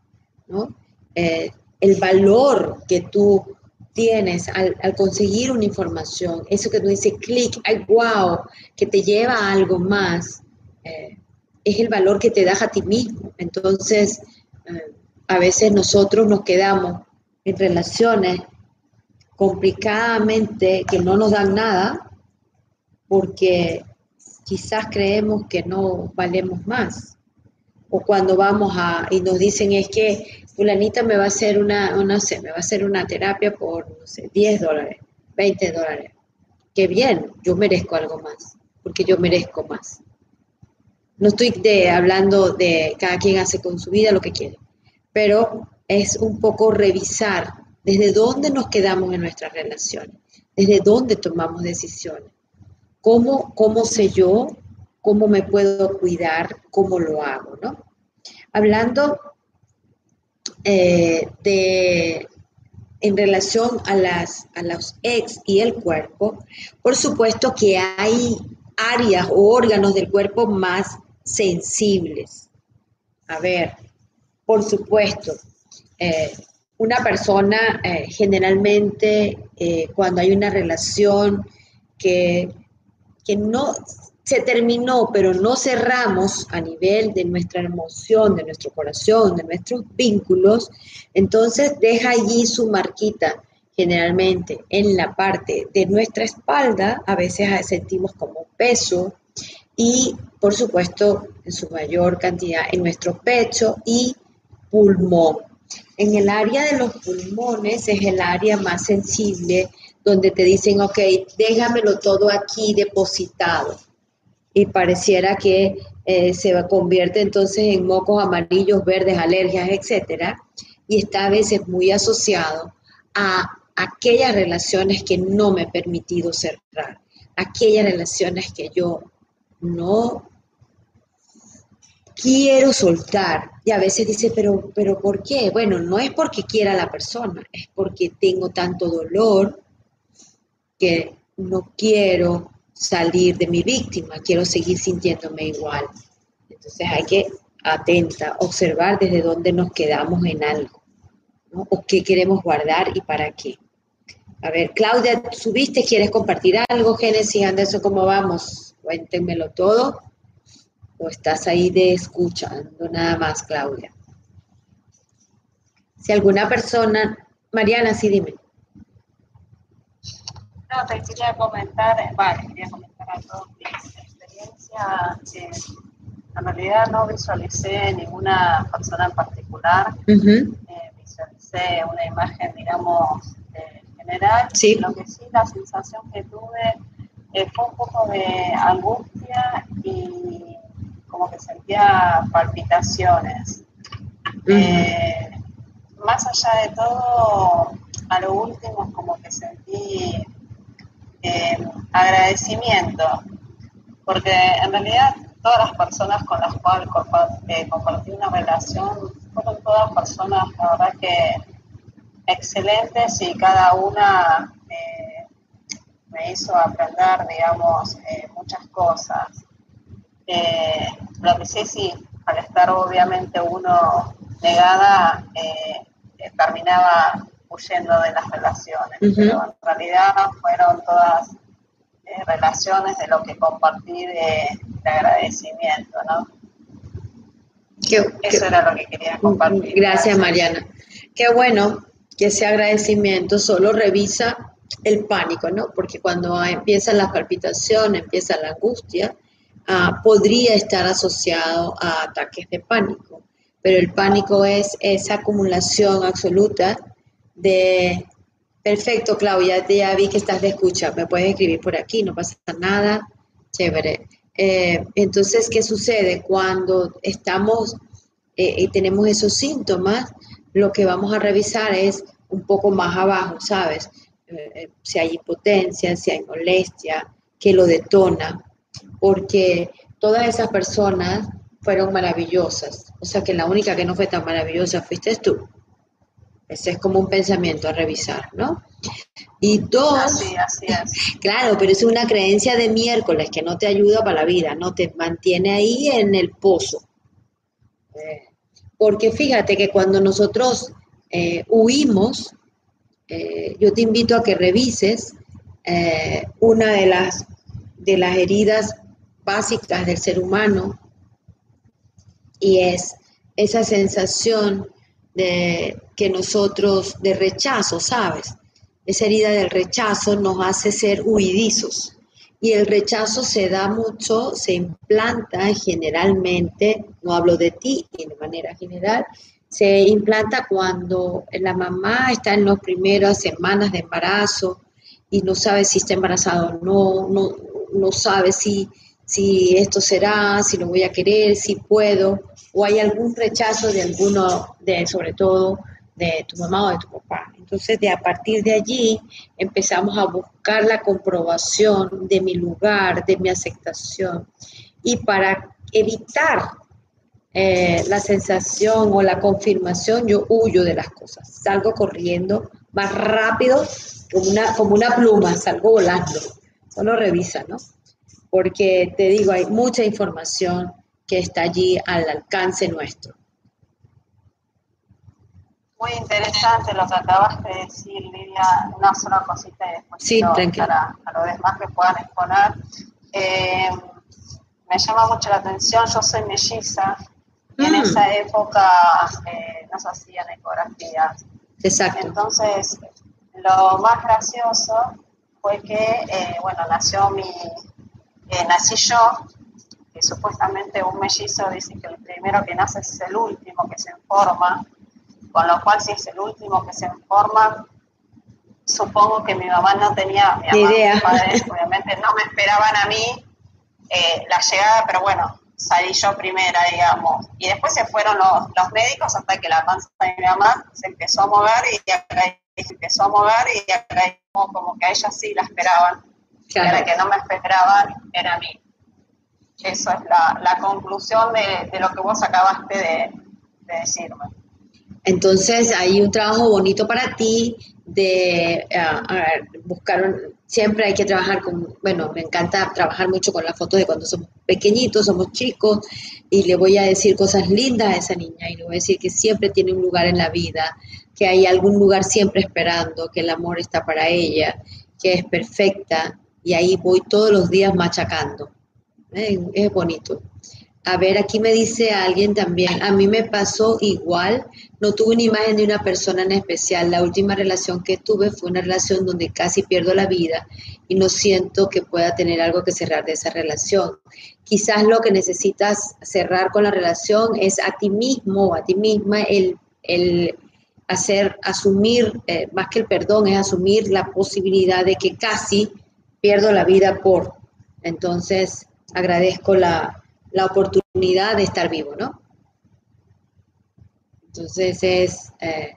¿no? Eh, el valor que tú tienes al, conseguir una información, eso que tú dices, clic, ay, wow, que te lleva a algo más, eh, es el valor que te das a ti mismo. Entonces, eh, a veces nosotros nos quedamos en relaciones complicadamente que no nos dan nada porque quizás creemos que no valemos más. O cuando vamos a y nos dicen es que fulanita me va a hacer una, no sé, me va a hacer una terapia por, no sé, 10 dólares, 20 dólares. Qué bien, yo merezco algo más, porque yo merezco más. No estoy de, hablando de cada quien hace con su vida lo que quiere pero es un poco revisar desde dónde nos quedamos en nuestras relaciones, desde dónde tomamos decisiones, cómo, cómo sé yo, cómo me puedo cuidar, cómo lo hago, ¿no? Hablando eh, de en relación a, las, a los ex y el cuerpo, por supuesto que hay áreas o órganos del cuerpo más sensibles. A ver, por supuesto, eh, una persona eh, generalmente eh, cuando hay una relación que, que no se terminó, pero no cerramos a nivel de nuestra emoción, de nuestro corazón, de nuestros vínculos, entonces deja allí su marquita generalmente en la parte de nuestra espalda, a veces sentimos como peso y por supuesto en su mayor cantidad en nuestro pecho y pulmón. En el área de los pulmones es el área más sensible donde te dicen, ok, déjamelo todo aquí depositado. Y pareciera que eh, se convierte entonces en mocos amarillos, verdes, alergias, etc. Y está a veces muy asociado a aquellas relaciones que no me he permitido cerrar, aquellas relaciones que yo no quiero soltar. Y a veces dice, pero, pero ¿por qué? Bueno, no es porque quiera la persona, es porque tengo tanto dolor que no quiero salir de mi víctima, quiero seguir sintiéndome igual. Entonces hay que atenta, observar desde dónde nos quedamos en algo, ¿no? o qué queremos guardar y para qué. A ver, Claudia, ¿subiste? ¿Quieres compartir algo? Génesis, Anderson, ¿cómo vamos? Cuéntenmelo todo o estás ahí de escuchando nada más, Claudia. Si alguna persona, Mariana, sí dime. No, te quería comentar, vale, quería comentar algo mi experiencia. Eh, en realidad no visualicé ninguna persona en particular, eh, visualicé una imagen, digamos, eh, general. Sí. Lo que sí, la sensación que tuve fue un poco de angustia y como que sentía palpitaciones. Eh, más allá de todo, a lo último como que sentí eh, agradecimiento, porque en realidad todas las personas con las cuales eh, compartí una relación fueron todas personas, la verdad que excelentes y cada una me hizo aprender, digamos, muchas cosas. Eh, lo que sí, sí, al estar obviamente uno negada, terminaba huyendo de las relaciones. Pero en realidad fueron todas relaciones de lo que compartí de, agradecimiento, ¿no? Eso era lo que quería compartir. Gracias, Mariana. Qué bueno que ese agradecimiento solo revisa el pánico, ¿no? Porque cuando empiezan las palpitaciones, empieza la angustia, ah, podría estar asociado a ataques de pánico. Pero el pánico es esa acumulación absoluta de Perfecto, Claudia, ya vi que estás de escucha. Me puedes escribir por aquí, no pasa nada. Chévere. Eh, entonces, ¿qué sucede? Cuando estamos eh, y tenemos esos síntomas, lo que vamos a revisar es un poco más abajo, ¿sabes? Eh, si hay impotencia, si hay molestia, que lo detona, porque todas esas personas fueron maravillosas. O sea que la única que no fue tan maravillosa fuiste tú. Ese es como un pensamiento a revisar, ¿no? Y dos, así, así es. claro, pero es una creencia de miércoles que no te ayuda para la vida, no te mantiene ahí en el pozo. porque fíjate que cuando nosotros eh, huimos, eh, yo te invito a que revises eh, una de las, de las heridas básicas del ser humano y es esa sensación de que nosotros, de rechazo, ¿sabes? Esa herida del rechazo nos hace ser huidizos. Y el rechazo se da mucho, se implanta generalmente, no hablo de ti, de manera general, se implanta cuando la mamá está en las primeras semanas de embarazo y no sabe si está embarazado o no, no, no sabe si, si esto será, si lo voy a querer, si puedo o hay algún rechazo de alguno, de, sobre todo de tu mamá o de tu papá. Entonces, de a partir de allí empezamos a buscar la comprobación de mi lugar, de mi aceptación. Y para evitar eh, la sensación o la confirmación, yo huyo de las cosas. Salgo corriendo más rápido como una, como una pluma, salgo volando. Solo revisa, ¿no? Porque te digo, hay mucha información que está allí al alcance nuestro. Muy interesante lo que acabas de decir, Lidia. Una sola cosita y después sí, para, a los demás que puedan exponer. Eh, me llama mucho la atención, yo soy melliza y en mm. esa época eh, no se hacían ecografías. Exacto. Entonces, lo más gracioso fue que, eh, bueno, nació mi, nací yo supuestamente un mellizo dice que el primero que nace es el último que se forma, con lo cual si es el último que se forma, supongo que mi mamá no tenía, mi mamá, idea. Mis padres obviamente no me esperaban a mí eh, la llegada, pero bueno, salí yo primera, digamos. Y después se fueron los, los médicos hasta que la panza de mi mamá se empezó a mover y acá se empezó a mover y acá como, que a ella sí la esperaban. Claro. la que no me esperaban era a mí. Eso es la, conclusión de, lo que vos acabaste de, decirme. Entonces hay un trabajo bonito para ti de uh, buscar, siempre hay que trabajar con, bueno, me encanta trabajar mucho con las fotos de cuando somos pequeñitos, somos chicos, y le voy a decir cosas lindas a esa niña, y le voy a decir que siempre tiene un lugar en la vida, que hay algún lugar siempre esperando, que el amor está para ella, que es perfecta, y ahí voy todos los días machacando es bonito. A ver, aquí me dice alguien también, a mí me pasó igual, no tuve una imagen de una persona en especial, la última relación que tuve fue una relación donde casi pierdo la vida y no siento que pueda tener algo que cerrar de esa relación. Quizás lo que necesitas cerrar con la relación es a ti mismo a ti misma el, hacer, asumir, eh, más que el perdón, es asumir la posibilidad de que casi pierdo la vida por. Entonces, agradezco la, oportunidad de estar vivo, ¿no? Entonces es eh,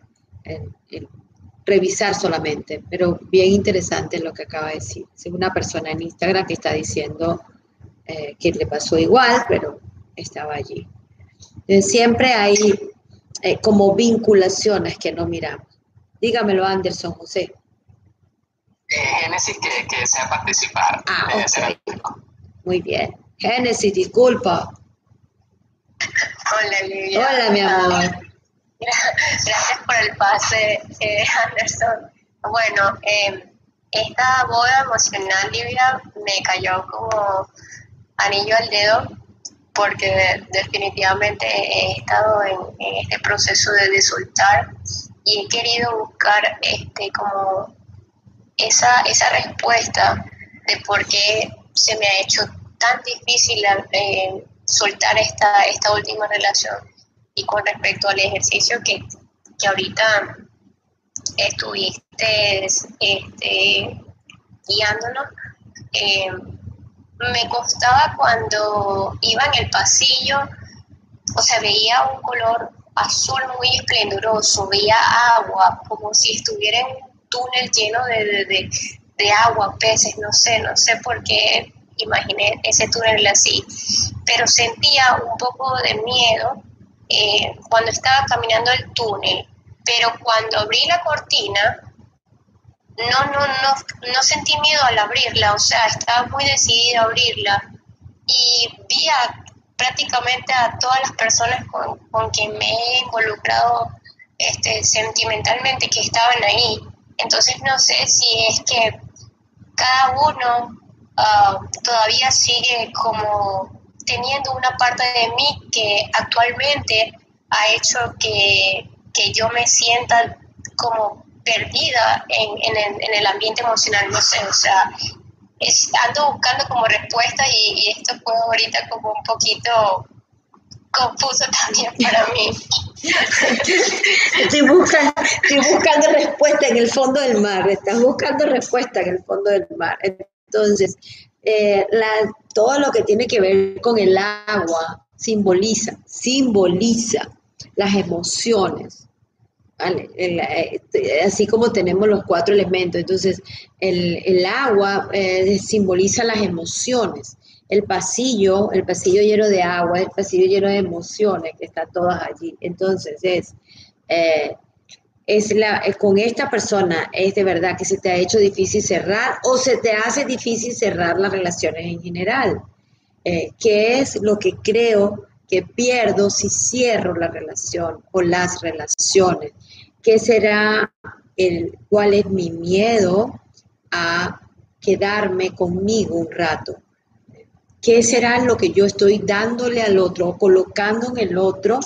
revisar solamente, pero bien interesante lo que acaba de decir. Es una persona en Instagram que está diciendo eh, que le pasó igual, pero estaba allí. siempre hay eh, como vinculaciones que no miramos. Dígamelo, Anderson José. Génesis que, que desea participar. Ah, muy bien. Génesis, disculpa. Hola, Lidia. Hola, mi amor. Gracias por el pase, eh, Anderson. Bueno, eh, esta boda emocional, Livia, me cayó como anillo al dedo porque definitivamente he estado en, este proceso de, soltar y he querido buscar este como esa, esa respuesta de por qué se me ha hecho tan difícil eh, soltar esta, esta última relación. Y con respecto al ejercicio que, que ahorita estuviste este, guiándonos, eh, me costaba cuando iba en el pasillo, o sea, veía un color azul muy esplendoroso, veía agua, como si estuviera túnel lleno de, de, agua, peces, no sé, no sé por qué imaginé ese túnel así, pero sentía un poco de miedo eh, cuando estaba caminando el túnel, pero cuando abrí la cortina, no, no, no, no sentí miedo al abrirla, o sea, estaba muy decidida a abrirla y vi prácticamente a todas las personas con, con quien me he involucrado este, sentimentalmente que estaban ahí. Entonces no sé si es que cada uno ah, todavía sigue como teniendo una parte de mí que actualmente ha hecho que, que yo me sienta como perdida en, en, el, en, el, ambiente emocional, no sé, o sea, ando buscando como respuesta y, esto fue ahorita como un poquito confuso también para mí. estoy, buscando, estoy buscando respuesta en el fondo del mar, estás buscando respuesta en el fondo del mar. Entonces, eh, todo lo que tiene que ver con el agua simboliza, simboliza las emociones, eh, así como tenemos los cuatro elementos. Entonces, el, agua eh, simboliza las emociones. El pasillo, el pasillo lleno de agua, el pasillo lleno de emociones, que está todas allí. Entonces, es, eh, es la, con esta persona, es de verdad que se te ha hecho difícil cerrar o se te hace difícil cerrar las relaciones en general. ¿Qué es lo que creo que pierdo si cierro la relación o las relaciones? ¿Qué será el cuál es mi miedo a quedarme conmigo un rato? ¿Qué será lo que yo estoy dándole al otro o colocando en el otro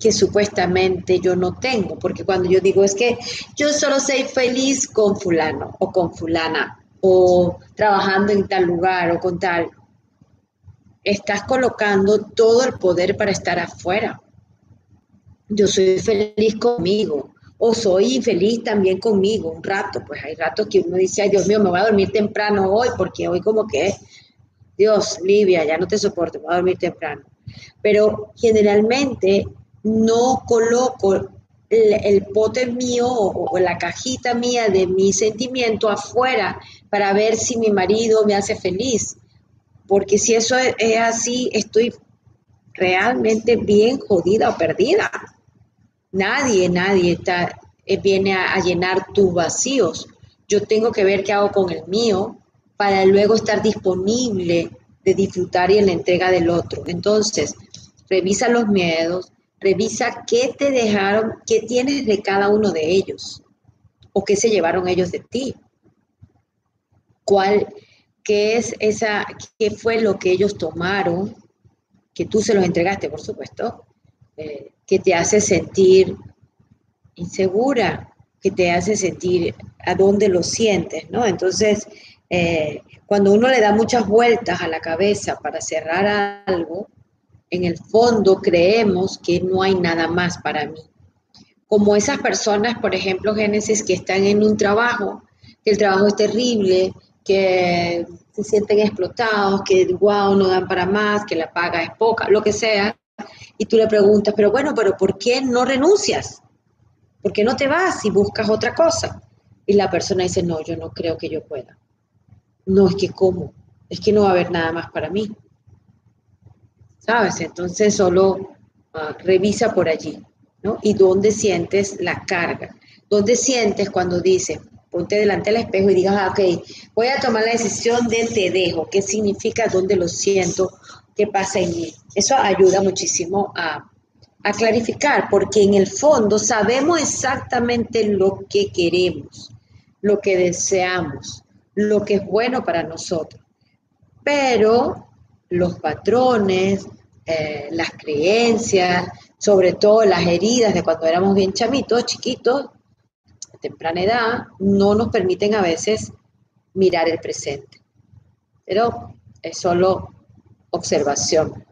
que supuestamente yo no tengo? Porque cuando yo digo es que yo solo soy feliz con fulano o con fulana o trabajando en tal lugar o con tal, estás colocando todo el poder para estar afuera. Yo soy feliz conmigo o soy infeliz también conmigo un rato. Pues hay ratos que uno dice, ay Dios mío, me voy a dormir temprano hoy porque hoy como que, Dios, Livia, ya no te soporto, voy a dormir temprano. Pero generalmente no coloco el, pote mío o, la cajita mía de mi sentimiento afuera para ver si mi marido me hace feliz porque si eso es, así, estoy realmente bien jodida o perdida. Nadie, nadie está, eh, viene a, llenar tus vacíos. Yo tengo que ver qué hago con el mío para luego estar disponible de disfrutar y en la entrega del otro. Entonces, revisa los miedos, revisa qué te dejaron, qué tienes de cada uno de ellos o qué se llevaron ellos de ti. ¿Cuál, qué es esa, qué fue lo que ellos tomaron, que tú se los entregaste, por supuesto, eh, que te hace sentir insegura, que te hace sentir a dónde lo sientes, ¿no? Entonces, eh, cuando uno le da muchas vueltas a la cabeza para cerrar algo, en el fondo creemos que no hay nada más para mí. Como esas personas, por ejemplo, Génesis, que están en un trabajo, que el trabajo es terrible, que se sienten explotados, que wow, no dan para más, que la paga es poca, lo que sea, y tú le preguntas, pero bueno, pero ¿por qué no renuncias? ¿Por qué no te vas y buscas otra cosa? Y la persona dice, no, yo no creo que yo pueda. No, es que cómo, es que no va a haber nada más para mí. ¿Sabes? Entonces solo ah, revisa por allí, ¿no? Y dónde sientes la carga. ¿Dónde sientes cuando dice, ponte delante del espejo y digas, ah, ok, voy a tomar la decisión de te dejo, qué significa, dónde lo siento, qué pasa en mí. Eso ayuda muchísimo a, a clarificar, porque en el fondo sabemos exactamente lo que queremos, lo que deseamos, lo que es bueno para nosotros. Pero los patrones, eh, las creencias, sobre todo las heridas de cuando éramos bien chamitos, chiquitos, a temprana edad, no nos permiten a veces mirar el presente. Pero es solo observación.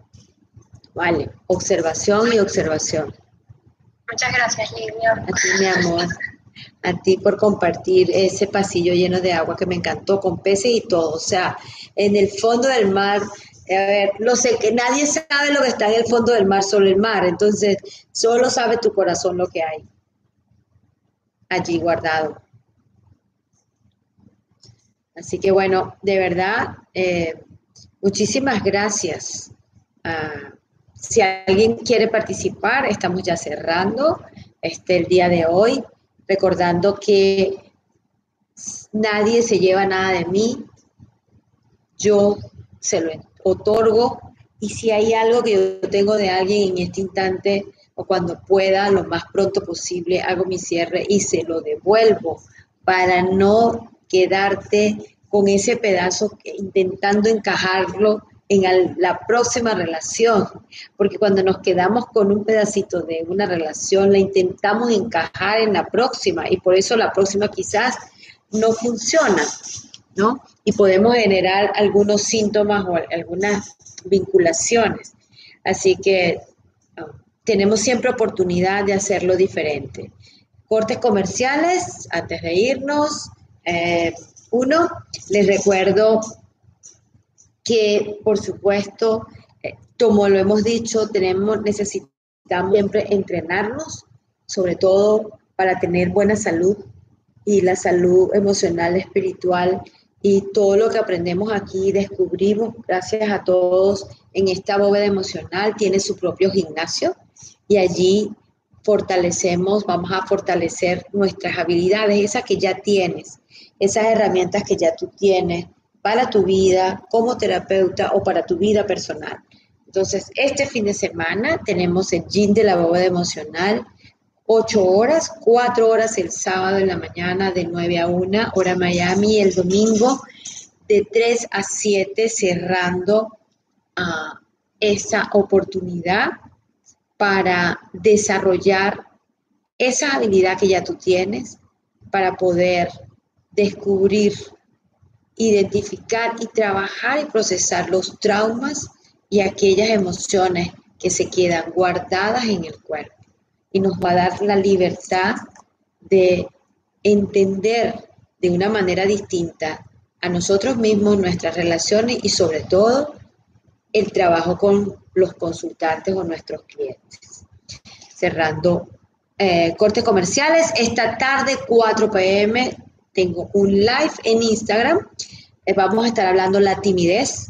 Vale, observación y observación. Muchas gracias, Lidia. A ti, mi amor. A ti por compartir ese pasillo lleno de agua que me encantó, con peces y todo. O sea, en el fondo del mar, a ver, no sé, que nadie sabe lo que está en el fondo del mar, solo el mar. Entonces, solo sabe tu corazón lo que hay allí guardado. Así que bueno, de verdad, eh, muchísimas gracias. Ah, si alguien quiere participar, estamos ya cerrando este, el día de hoy, recordando que nadie se lleva nada de mí, yo se lo otorgo y si hay algo que yo tengo de alguien en este instante o cuando pueda, lo más pronto posible, hago mi cierre y se lo devuelvo para no quedarte con ese pedazo intentando encajarlo en la próxima relación, porque cuando nos quedamos con un pedacito de una relación, la intentamos encajar en la próxima y por eso la próxima quizás no funciona, ¿no? Y podemos generar algunos síntomas o algunas vinculaciones. Así que tenemos siempre oportunidad de hacerlo diferente. Cortes comerciales, antes de irnos. Eh, uno, les recuerdo que por supuesto, eh, como lo hemos dicho, tenemos, necesitamos siempre entrenarnos, sobre todo para tener buena salud y la salud emocional, espiritual y todo lo que aprendemos aquí, descubrimos, gracias a todos, en esta bóveda emocional, tiene su propio gimnasio y allí fortalecemos, vamos a fortalecer nuestras habilidades, esas que ya tienes, esas herramientas que ya tú tienes, para tu vida como terapeuta o para tu vida personal. Entonces, este fin de semana tenemos el gym de la bóveda emocional, 8 horas, 4 horas el sábado en la mañana de 9 a 1, hora Miami, el domingo de 3 a 7, cerrando ah, esa oportunidad para desarrollar esa habilidad que ya tú tienes para poder descubrir identificar y trabajar y procesar los traumas y aquellas emociones que se quedan guardadas en el cuerpo. Y nos va a dar la libertad de entender de una manera distinta a nosotros mismos, nuestras relaciones y sobre todo el trabajo con los consultantes o nuestros clientes. Cerrando eh, cortes comerciales, esta tarde 4 pm tengo un live en Instagram. Eh, vamos a estar hablando la timidez.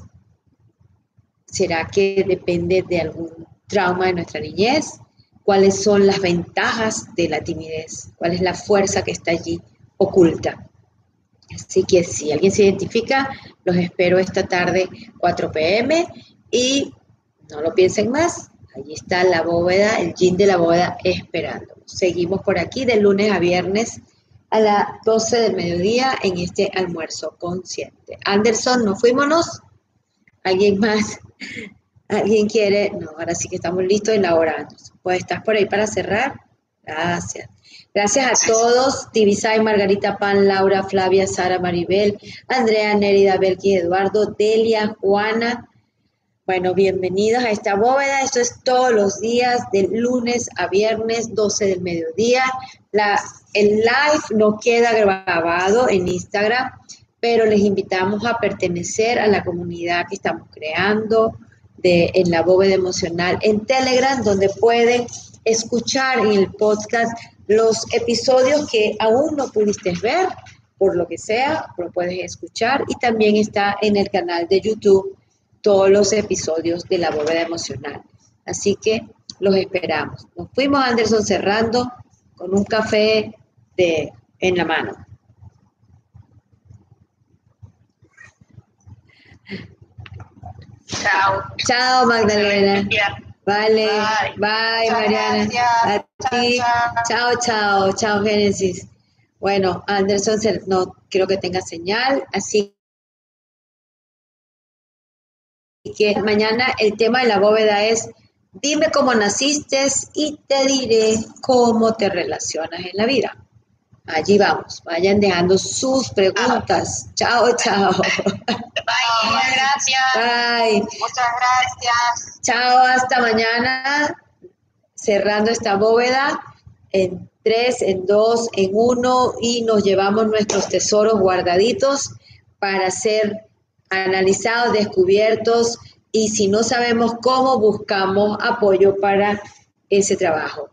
¿Será que depende de algún trauma de nuestra niñez? ¿Cuáles son las ventajas de la timidez? ¿Cuál es la fuerza que está allí oculta? Así que si alguien se identifica, los espero esta tarde 4 pm y no lo piensen más, allí está la bóveda, el jean de la bóveda esperando. Seguimos por aquí de lunes a viernes a las 12 del mediodía en este almuerzo consciente. Anderson, ¿no fuímonos? ¿Alguien más? ¿Alguien quiere? No, ahora sí que estamos listos en la hora. Pues estás por ahí para cerrar. Gracias. Gracias a todos, y Margarita Pan, Laura, Flavia, Sara, Maribel, Andrea, Nérida, Belki, Eduardo, Delia, Juana. Bueno, bienvenidos a esta bóveda. Esto es todos los días, de lunes a viernes, 12 del mediodía. La el live no queda grabado en Instagram, pero les invitamos a pertenecer a la comunidad que estamos creando de, en la bóveda emocional en Telegram, donde pueden escuchar en el podcast los episodios que aún no pudiste ver, por lo que sea, lo puedes escuchar y también está en el canal de YouTube todos los episodios de la bóveda emocional. Así que los esperamos. Nos fuimos, Anderson, cerrando con un café en la mano. Chao. Chao, Magdalena. Vale, bye, Mariana. A ti. Chao, chao, chao, Génesis. Bueno, Anderson no quiero que tenga señal, así que mañana el tema de la bóveda es dime cómo naciste y te diré cómo te relacionas en la vida. Allí vamos, vayan dejando sus preguntas. Chao, chao. Bye, gracias. Bye. Muchas gracias. Chao, hasta mañana. Cerrando esta bóveda en tres, en dos, en uno y nos llevamos nuestros tesoros guardaditos para ser analizados, descubiertos y si no sabemos cómo, buscamos apoyo para ese trabajo.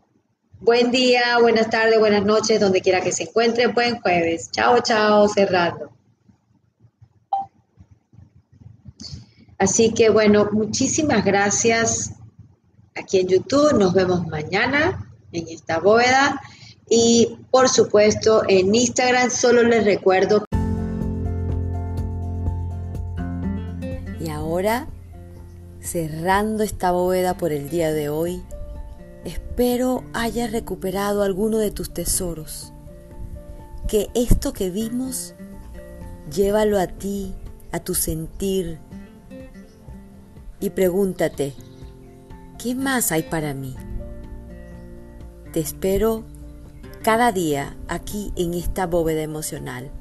Buen día, buenas tardes, buenas noches, donde quiera que se encuentre. Buen jueves. Chao, chao, cerrando. Así que bueno, muchísimas gracias aquí en YouTube. Nos vemos mañana en esta bóveda. Y por supuesto en Instagram solo les recuerdo. Y ahora, cerrando esta bóveda por el día de hoy, espero hayas recuperado alguno de tus tesoros. Que esto que vimos, llévalo a ti, a tu sentir, y pregúntate, ¿qué más hay para mí? Te espero cada día aquí en esta bóveda emocional